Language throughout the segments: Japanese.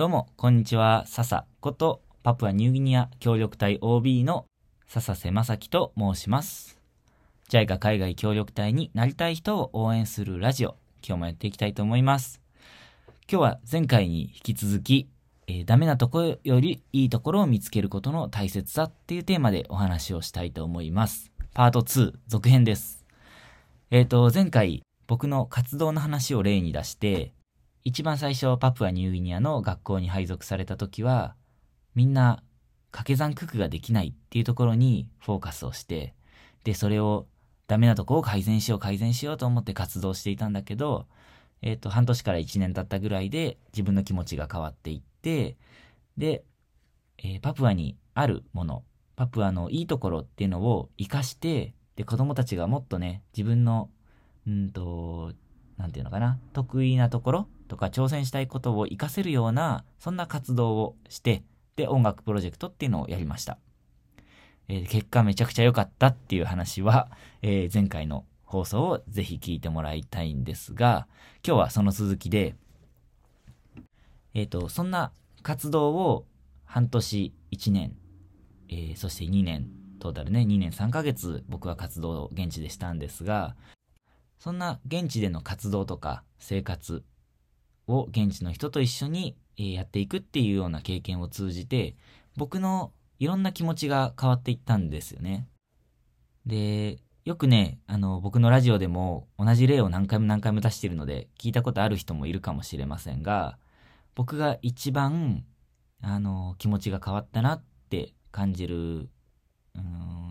どうも、こんにちは。笹ことパプアニューギニア協力隊 OB の笹瀬正樹と申します。JICA 海外協力隊になりたい人を応援するラジオ、今日もやっていきたいと思います。今日は前回に引き続き、えーダメなところよりいいところを見つけることの大切さっていうテーマでお話をしたいと思います。パート2、続編です。えっ、と、前回僕の活動の話を例に出して、一番最初パプアニューギニアの学校に配属された時は、みんな掛け算九九ができないっていうところにフォーカスをして、で、それをダメなとこを改善しよう改善しようと思って活動していたんだけど、えっ、と、半年から1年経ったぐらいで自分の気持ちが変わっていって、で、えーパプアにあるもの、パプアのいいところっていうのを活かして、で、子供たちがもっとね、自分の、うんと、なんていうのかな、得意なところとか挑戦したいことを活かせるような、そんな活動をして、で、音楽プロジェクトっていうのをやりました。えー結果めちゃくちゃ良かったっていう話は、えー前回の放送をぜひ聞いてもらいたいんですが、今日はその続きで、えっ、と、そんな活動を半年、1年、えーそして2年、トータルね、2年3ヶ月僕は活動を現地でしたんですが、そんな現地での活動とか生活を現地の人と一緒にやっていくっていうような経験を通じて、僕のいろんな気持ちが変わっていったんですよね。で、よくね、あの、僕のラジオでも同じ例を何回も何回も出してるので、聞いたことある人もいるかもしれませんが、僕が一番、あの、気持ちが変わったなって感じる、うー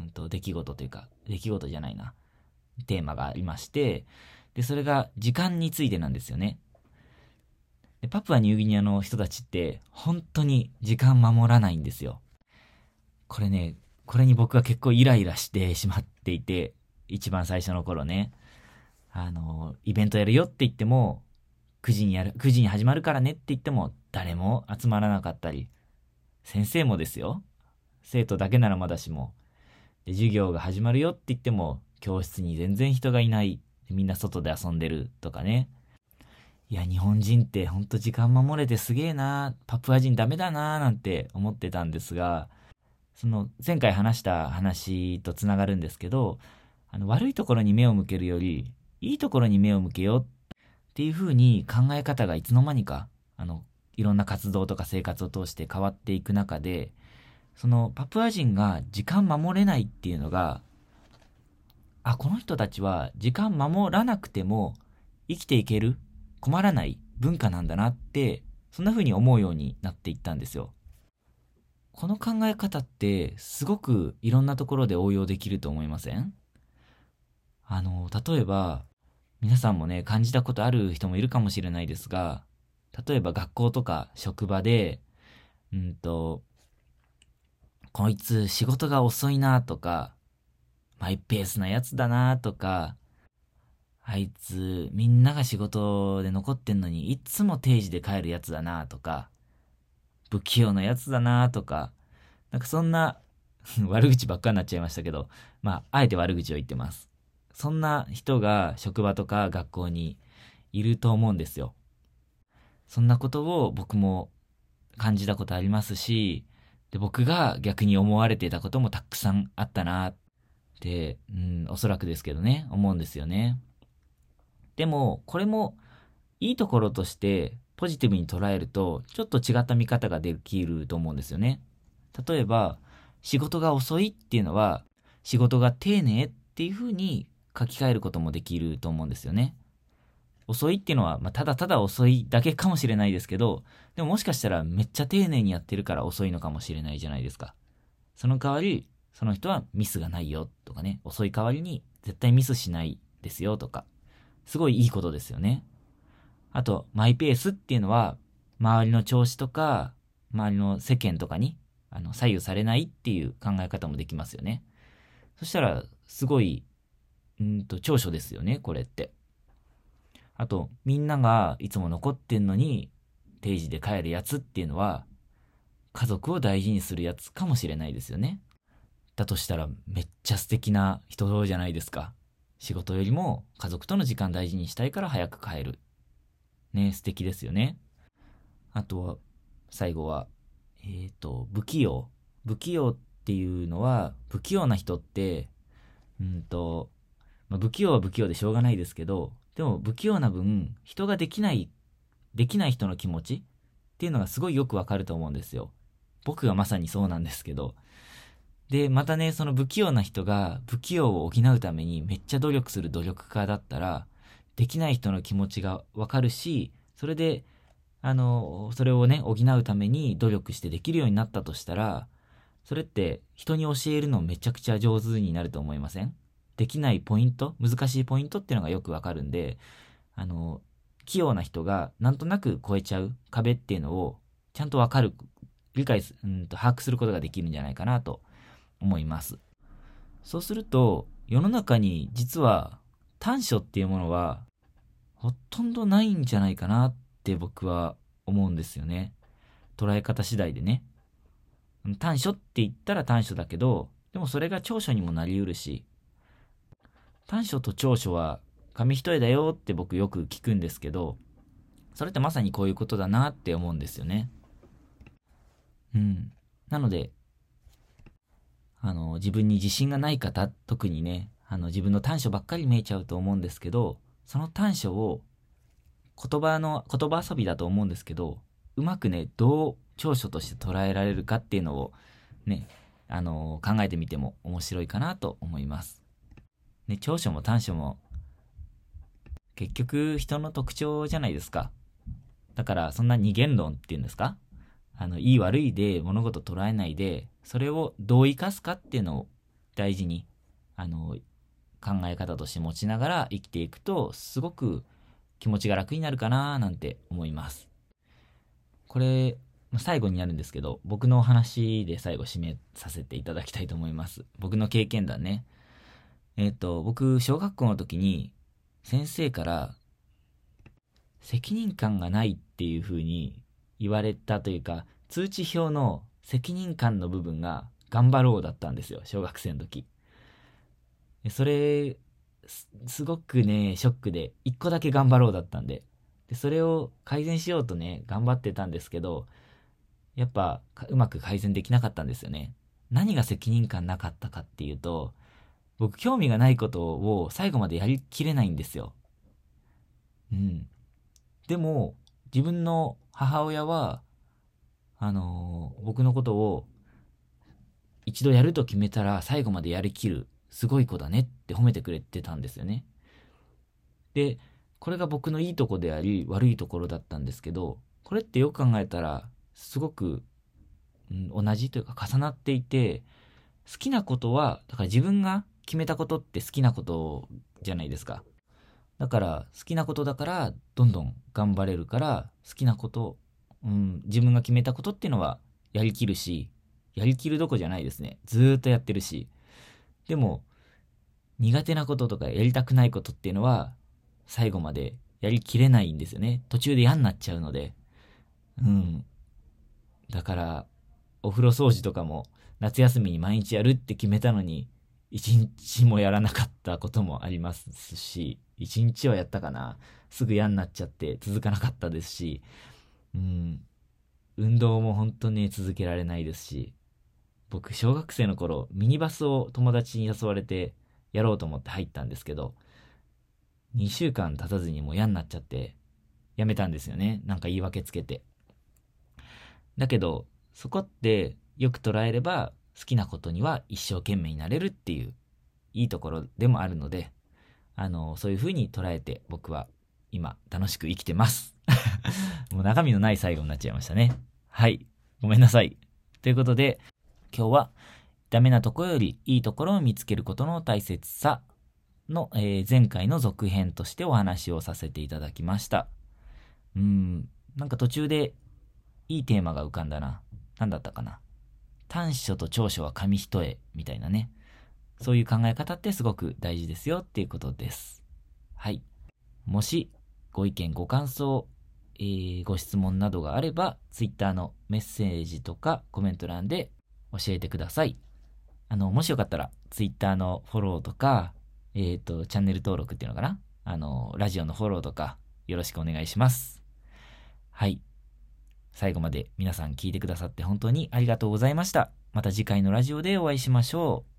んと、出来事というか、出来事じゃないな、テーマがありまして、で、それが時間についてなんですよね。でパプアニューギニアの人たちって、本当に時間守らないんですよ。これね、これに僕は結構イライラしてしまっていて、一番最初の頃ね。あの、イベントやるよって言っても、9時にやる、9時に始まるからねって言っても、誰も集まらなかったり、先生もですよ。生徒だけならまだしも。で、授業が始まるよって言っても、教室に全然人がいない。みんな外で遊んでるとかね。いや、日本人ってほんと時間守れてすげえなパプア人ダメだななんて思ってたんですが、その前回話した話とつながるんですけど、あの悪いところに目を向けるより、いいところに目を向けようっていう風に考え方がいつの間にか、あの、いろんな活動とか生活を通して変わっていく中で、そのパプア人が時間守れないっていうのが、あ、この人たちは時間守らなくても生きていける困らない文化なんだなって、そんな風に思うようになっていったんですよ。この考え方ってすごくいろんなところで応用できると思いません？あの、例えば、皆さんもね、感じたことある人もいるかもしれないですが、例えば学校とか職場で、うんと、こいつ仕事が遅いなとか、マイペースなやつだなとか、あいつみんなが仕事で残ってんのにいつも定時で帰るやつだなとか、不器用なやつだなとか、なんかそんな 悪口ばっかになっちゃいましたけど、まあ、あえて悪口を言ってます。そんな人が職場とか学校にいると思うんですよ。そんなことを僕も感じたことありますし、で、僕が逆に思われていたこともたくさんあったなって、うん、おそらくですけどね、思うんですよね。でも、これもいいところとしてポジティブに捉えると、ちょっと違った見方ができると思うんですよね。例えば、仕事が遅いっていうのは、仕事が丁寧っていうふうに書き換えることもできると思うんですよね。遅いっていうのは、まあ、ただただ遅いだけかもしれないですけど、でももしかしたらめっちゃ丁寧にやってるから遅いのかもしれないじゃないですか。その代わり、その人はミスがないよとかね、遅い代わりに絶対ミスしないですよとか、すごいいいことですよね。あと、マイペースっていうのは、周りの調子とか、周りの世間とかに、あの、左右されないっていう考え方もできますよね。そしたら、すごい、うんと、長所ですよね、これって。あと、みんながいつも残ってんのに、定時で帰るやつっていうのは、家族を大事にするやつかもしれないですよね。だとしたら、めっちゃ素敵な人じゃないですか。仕事よりも家族との時間大事にしたいから早く帰る。ね、素敵ですよね。あとは、最後は、えっ、ー、と、不器用。不器用っていうのは、不器用な人って、うんと、まあ、不器用は不器用でしょうがないですけど、でも不器用な分、人ができない、できない人の気持ちっていうのがすごいよくわかると思うんですよ。僕がまさにそうなんですけど。で、またね、その不器用な人が不器用を補うためにめっちゃ努力する努力家だったら、できない人の気持ちがわかるし、それで、あの、それをね、補うために努力してできるようになったとしたら、それって人に教えるのめちゃくちゃ上手になると思いません？できないポイント、難しいポイントっていうのがよくわかるんで、あの、器用な人がなんとなく超えちゃう壁っていうのをちゃんとわかる、理解す、うんと把握することができるんじゃないかなと思います。そうすると、世の中に実は短所っていうものはほとんどないんじゃないかなって僕は思うんですよね。捉え方次第でね。短所って言ったら短所だけど、でもそれが長所にもなりうるし、短所と長所は紙一重だよって僕よく聞くんですけど、それってまさにこういうことだなって思うんですよね。うん。なので、あの、自分に自信がない方、特にね、あの、自分の短所ばっかり見えちゃうと思うんですけど、その短所を言葉の、言葉遊びだと思うんですけど、うまくね、どう長所として捉えられるかっていうのをね、あの考えてみても面白いかなと思います。ね、長所も短所も結局人の特徴じゃないですか。だからそんな二元論っていうんですか？あの、いい悪いで物事捉えないで、それをどう生かすかっていうのを大事に、あの、考え方として持ちながら生きていくと、すごく気持ちが楽になるかななんて思います。これ、最後になるんですけど、僕の話で最後締めさせていただきたいと思います。僕の経験談ね。えっ、ー、と、僕、小学校の時に、先生から、責任感がないっていう風に言われたというか、通知表の責任感の部分が頑張ろうだったんですよ、小学生の時。それ、すごくね、ショックで、一個だけ頑張ろうだったんで。で、それを改善しようとね、頑張ってたんですけど、やっぱうまく改善できなかったんですよね。何が責任感なかったかっていうと、僕興味がないことを最後までやりきれないんですよ。うん。でも、自分の母親は、あのー、僕のことを一度やると決めたら最後までやりきる、すごい子だねって褒めてくれてたんですよね。で、これが僕のいいとこであり悪いところだったんですけど、これってよく考えたらすごく、うん、同じというか重なっていて、好きなことは、だから自分が決めたことって好きなことじゃないですか。だから好きなことだからどんどん頑張れるから好きなこと、うん、自分が決めたことっていうのはやりきるし、やりきるどこじゃないですね。ずーっとやってるし。でも、苦手なこととかやりたくないことっていうのは最後までやりきれないんですよね。途中で嫌になっちゃうので。うん。だから、お風呂掃除とかも夏休みに毎日やるって決めたのに、一日もやらなかったこともありますし、一日はやったかな。すぐ嫌になっちゃって続かなかったですし、うん、運動も本当に続けられないですし、僕、小学生の頃、ミニバスを友達に誘われてやろうと思って入ったんですけど、2週間経たずにもう嫌になっちゃって、やめたんですよね。なんか言い訳つけて。だけど、そこってよく捉えれば好きなことには一生懸命になれるっていういいところでもあるので、あの、そういう風に捉えて僕は今楽しく生きてます。もう中身のない最後になっちゃいましたね。はい。ごめんなさい。ということで、今日はダメなとこよりいいところを見つけることの大切さの、えー、前回の続編としてお話をさせていただきました。うん、なんか途中でいいテーマが浮かんだな。何だったかな。短所と長所は紙一重みたいなね。そういう考え方ってすごく大事ですよっていうことです。はい。もしご意見ご感想、えー、ご質問などがあれば、Twitter のメッセージとかコメント欄で教えてください。あの、もしよかったら Twitter のフォローとか、えっ、ー、と、チャンネル登録っていうのかな？あの、ラジオのフォローとかよろしくお願いします。はい。最後まで皆さん聞いてくださって本当にありがとうございました。また次回のラジオでお会いしましょう。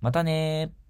またねー。